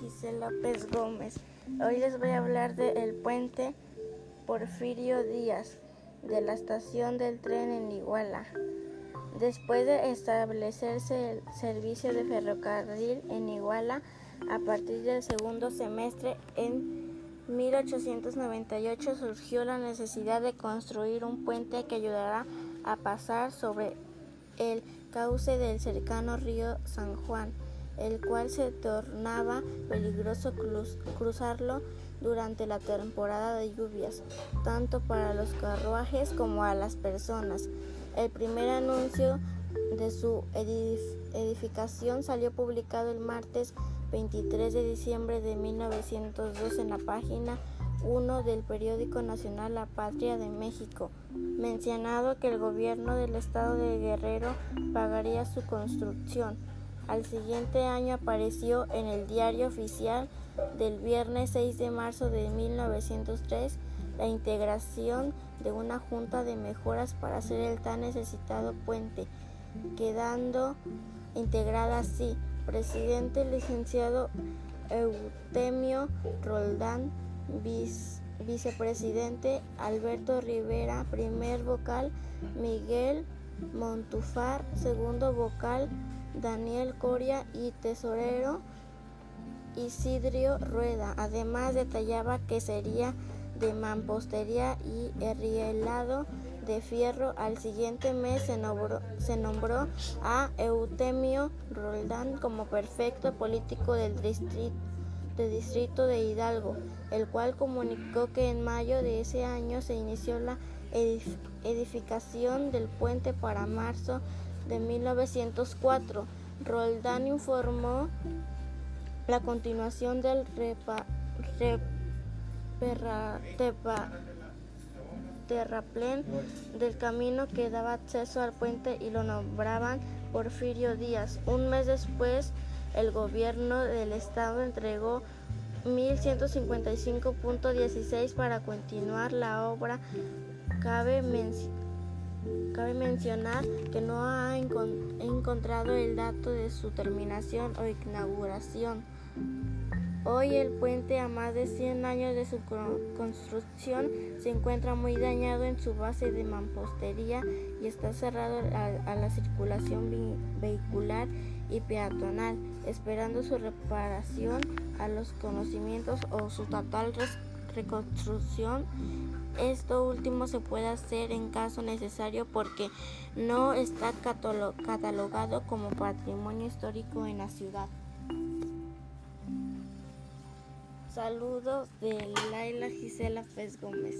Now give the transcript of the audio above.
Gisela López Gómez. Hoy les voy a hablar del puente Porfirio Díaz de la estación del tren en Iguala. Después de establecerse el servicio de ferrocarril en Iguala a partir del segundo semestre en 1898 surgió la necesidad de construir un puente que ayudara a pasar sobre el cauce del cercano río San Juan el cual se tornaba peligroso cruzarlo durante la temporada de lluvias, tanto para los carruajes como a las personas. El primer anuncio de su edificación salió publicado el martes 23 de diciembre de 1902 en la página 1 del periódico nacional La Patria de México, mencionado que el gobierno del estado de Guerrero pagaría su construcción. Al siguiente año apareció en el diario oficial del viernes 6 de marzo de 1903 la integración de una junta de mejoras para hacer el tan necesitado puente, quedando integrada así presidente licenciado Eutemio Roldán, vicepresidente Alberto Rivera, primer vocal Miguel Montufar, segundo vocal Daniel Coria y tesorero Isidrio Rueda. Además detallaba que sería de mampostería y herrielado de fierro. Al siguiente mes se nombró, a Eutemio Roldán como perfecto político del distrito, del distrito de Hidalgo, el cual comunicó que en mayo de ese año se inició la edificación del puente para marzo de 1904, Roldán informó la continuación del terraplén del camino que daba acceso al puente y lo nombraban Porfirio Díaz. Un mes después, el gobierno del estado entregó 1155.16 para continuar la obra. Cabe mencionar que no ha encontrado el dato de su terminación o inauguración. Hoy el puente, a más de 100 años de su construcción, se encuentra muy dañado en su base de mampostería y está cerrado a, la circulación vehicular y peatonal, esperando su reparación a los conocimientos o su total reconstrucción esto último se puede hacer en caso necesario porque no está catalogado como patrimonio histórico en la ciudad. Saludos de Laila Gisela Fez Gómez.